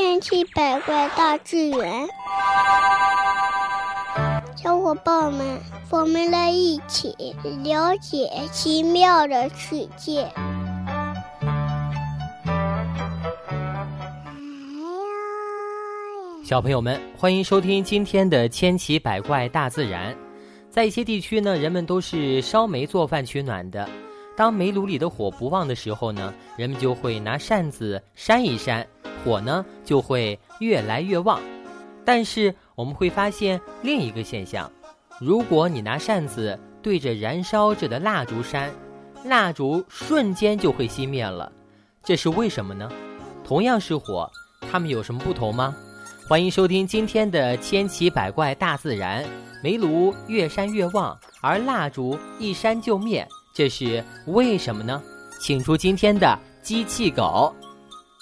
千奇百怪大自然，小伙伴们，我们来一起了解奇妙的世界。小朋友们，欢迎收听今天的《千奇百怪大自然》。在一些地区呢，人们都是烧煤做饭取暖的。当煤炉里的火不旺的时候呢，人们就会拿扇子扇一扇，火呢就会越来越旺。但是我们会发现另一个现象：如果你拿扇子对着燃烧着的蜡烛扇，蜡烛瞬间就会熄灭了。这是为什么呢？同样是火，它们有什么不同吗？欢迎收听今天的《千奇百怪大自然》。煤炉越扇越旺，而蜡烛一扇就灭。这是为什么呢？请出今天的机器狗。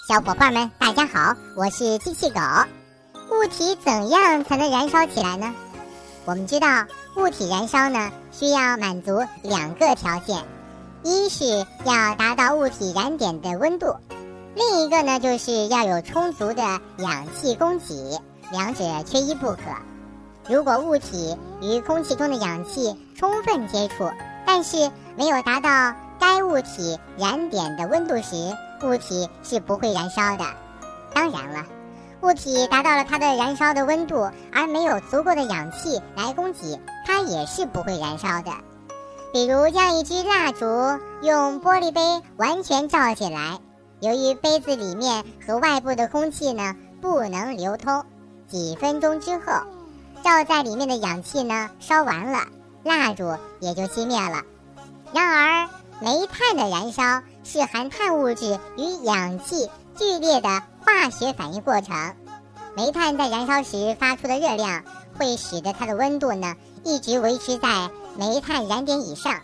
小伙伴们，大家好，我是机器狗。物体怎样才能燃烧起来呢？我们知道，物体燃烧呢，需要满足两个条件：一是要达到物体燃点的温度，另一个呢，就是要有充足的氧气供给，两者缺一不可。如果物体与空气中的氧气充分接触，但是没有达到该物体燃点的温度时，物体是不会燃烧的。当然了，物体达到了它的燃烧的温度，而没有足够的氧气来供给，它也是不会燃烧的。比如将一支蜡烛用玻璃杯完全罩起来，由于杯子里面和外部的空气呢不能流通，几分钟之后，罩在里面的氧气呢烧完了。蜡烛也就熄灭了。然而，煤炭的燃烧是含碳物质与氧气剧烈的化学反应过程。煤炭在燃烧时发出的热量，会使得它的温度呢一直维持在煤炭燃点以上。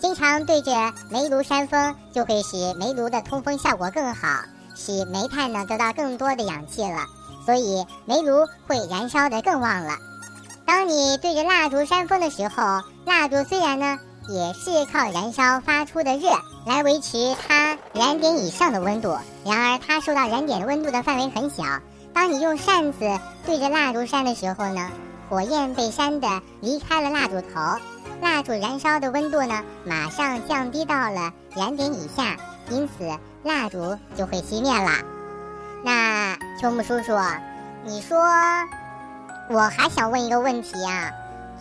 经常对着煤炉扇风，就会使煤炉的通风效果更好，使煤炭呢得到更多的氧气了，所以煤炉会燃烧得更旺了。当你对着蜡烛扇风的时候，蜡烛虽然呢也是靠燃烧发出的热来维持它燃点以上的温度，然而它受到燃点温度的范围很小。当你用扇子对着蜡烛扇的时候呢，火焰被扇的离开了蜡烛头，蜡烛燃烧的温度呢马上降低到了燃点以下，因此蜡烛就会熄灭了。那秋木叔叔，你说？我还想问一个问题啊，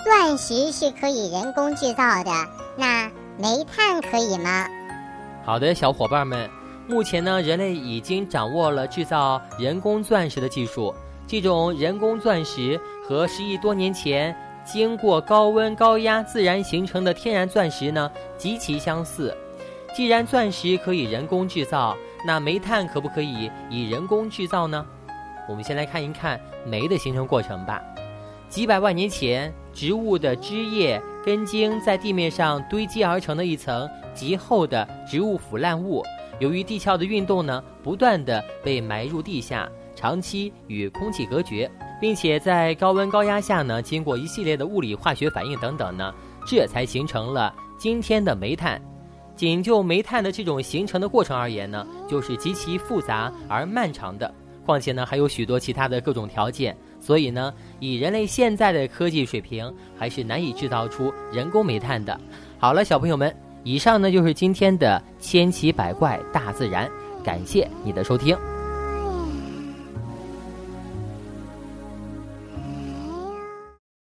钻石是可以人工制造的，那煤炭可以吗？好的，小伙伴们，目前呢，人类已经掌握了制造人工钻石的技术。这种人工钻石和十亿多年前经过高温高压自然形成的天然钻石呢，极其相似。既然钻石可以人工制造，那煤炭可不可以以人工制造呢？我们先来看一看煤的形成过程吧。几百万年前，植物的枝叶、根茎在地面上堆积而成的一层极厚的植物腐烂物，由于地壳的运动呢，不断的被埋入地下，长期与空气隔绝，并且在高温高压下呢，经过一系列的物理化学反应等等呢，这才形成了今天的煤炭。仅就煤炭的这种形成的过程而言呢，就是极其复杂而漫长的。况且呢，还有许多其他的各种条件，所以呢，以人类现在的科技水平，还是难以制造出人工煤炭的。好了，小朋友们，以上呢就是今天的千奇百怪大自然，感谢你的收听。